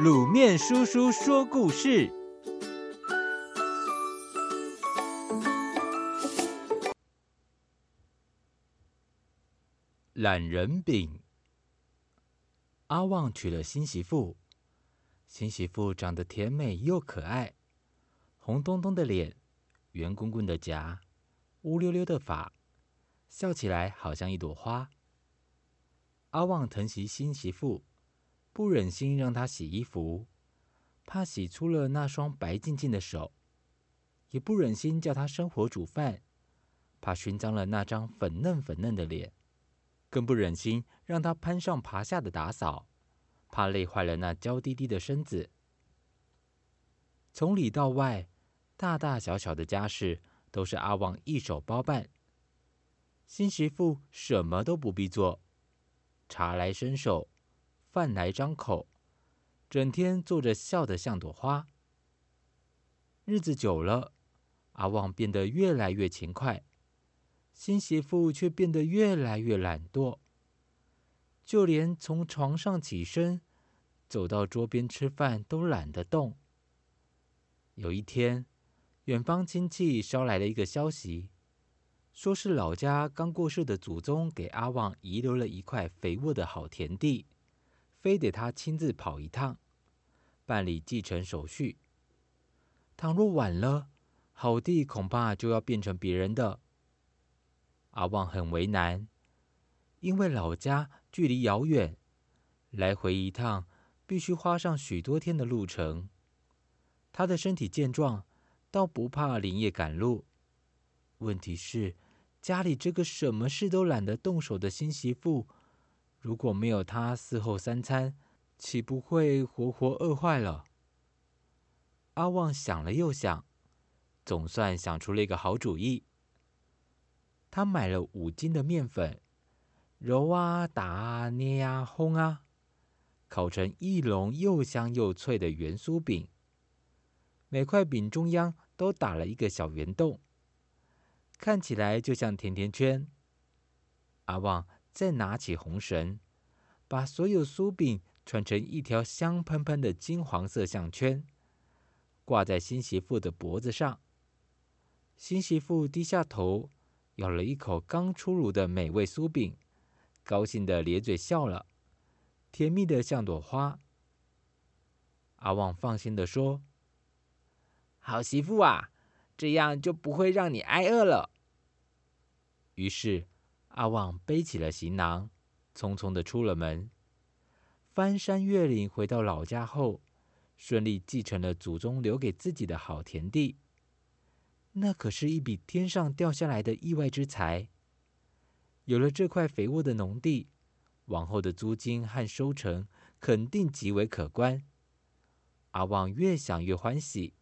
卤面叔叔说故事：懒人饼。阿旺娶了新媳妇，新媳妇长得甜美又可爱，红彤彤的脸，圆滚滚的颊，乌溜溜的发，笑起来好像一朵花。阿旺疼惜新媳妇。不忍心让她洗衣服，怕洗出了那双白净净的手；也不忍心叫她生火煮饭，怕熏脏了那张粉嫩粉嫩的脸；更不忍心让她攀上爬下的打扫，怕累坏了那娇滴滴的身子。从里到外，大大小小的家事都是阿旺一手包办。新媳妇什么都不必做，茶来伸手。饭来张口，整天坐着笑得像朵花。日子久了，阿旺变得越来越勤快，新媳妇却变得越来越懒惰，就连从床上起身，走到桌边吃饭都懒得动。有一天，远方亲戚捎来了一个消息，说是老家刚过世的祖宗给阿旺遗留了一块肥沃的好田地。非得他亲自跑一趟，办理继承手续。倘若晚了，好地恐怕就要变成别人的。阿旺很为难，因为老家距离遥远，来回一趟必须花上许多天的路程。他的身体健壮，倒不怕连夜赶路。问题是，家里这个什么事都懒得动手的新媳妇。如果没有他伺候三餐，岂不会活活饿坏了？阿旺想了又想，总算想出了一个好主意。他买了五斤的面粉，揉啊、打啊、捏啊、烘啊，烤成一笼又香又脆的圆酥饼。每块饼中央都打了一个小圆洞，看起来就像甜甜圈。阿旺。再拿起红绳，把所有酥饼串成一条香喷喷的金黄色项圈，挂在新媳妇的脖子上。新媳妇低下头，咬了一口刚出炉的美味酥饼，高兴的咧嘴笑了，甜蜜的像朵花。阿旺放心的说：“好媳妇啊，这样就不会让你挨饿了。”于是。阿旺背起了行囊，匆匆的出了门，翻山越岭回到老家后，顺利继承了祖宗留给自己的好田地。那可是一笔天上掉下来的意外之财。有了这块肥沃的农地，往后的租金和收成肯定极为可观。阿旺越想越欢喜，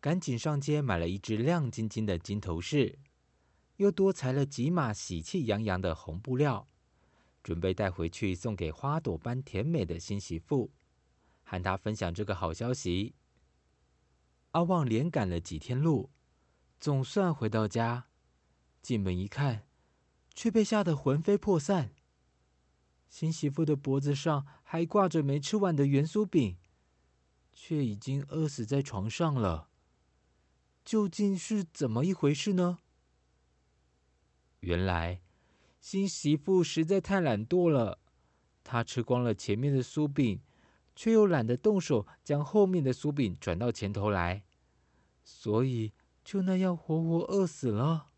赶紧上街买了一只亮晶晶的金头饰。又多裁了几码喜气洋洋的红布料，准备带回去送给花朵般甜美的新媳妇，和她分享这个好消息。阿旺连赶了几天路，总算回到家。进门一看，却被吓得魂飞魄散。新媳妇的脖子上还挂着没吃完的圆酥饼，却已经饿死在床上了。究竟是怎么一回事呢？原来，新媳妇实在太懒惰了。她吃光了前面的酥饼，却又懒得动手将后面的酥饼转到前头来，所以就那样活活饿死了。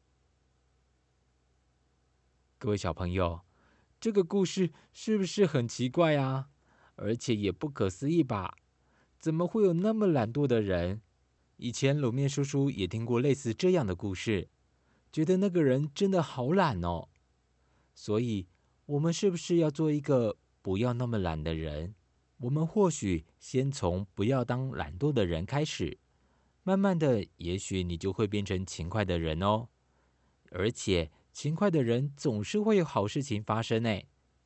各位小朋友，这个故事是不是很奇怪啊？而且也不可思议吧？怎么会有那么懒惰的人？以前卤面叔叔也听过类似这样的故事。觉得那个人真的好懒哦，所以我们是不是要做一个不要那么懒的人？我们或许先从不要当懒惰的人开始，慢慢的，也许你就会变成勤快的人哦。而且勤快的人总是会有好事情发生呢，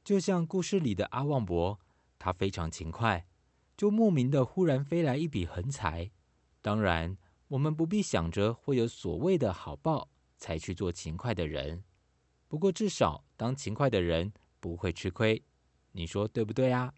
就像故事里的阿旺伯，他非常勤快，就莫名的忽然飞来一笔横财。当然，我们不必想着会有所谓的好报。才去做勤快的人，不过至少当勤快的人不会吃亏，你说对不对啊？